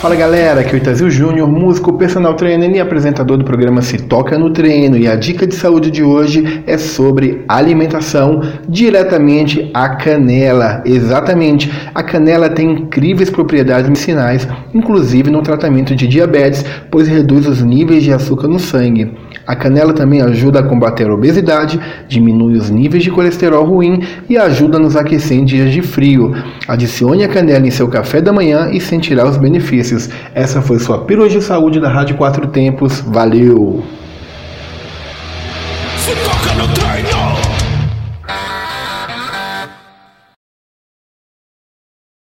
Fala galera, aqui é o Itazil Júnior, músico, personal trainer e apresentador do programa Se Toca no Treino. E a dica de saúde de hoje é sobre alimentação diretamente à canela. Exatamente, a canela tem incríveis propriedades medicinais, inclusive no tratamento de diabetes, pois reduz os níveis de açúcar no sangue. A canela também ajuda a combater a obesidade, diminui os níveis de colesterol ruim e ajuda a nos aquecer em dias de frio. Adicione a canela em seu café da manhã e sentirá os benefícios notícias. Essa foi sua Pílula de Saúde da Rádio Quatro Tempos. Valeu! Se toca no.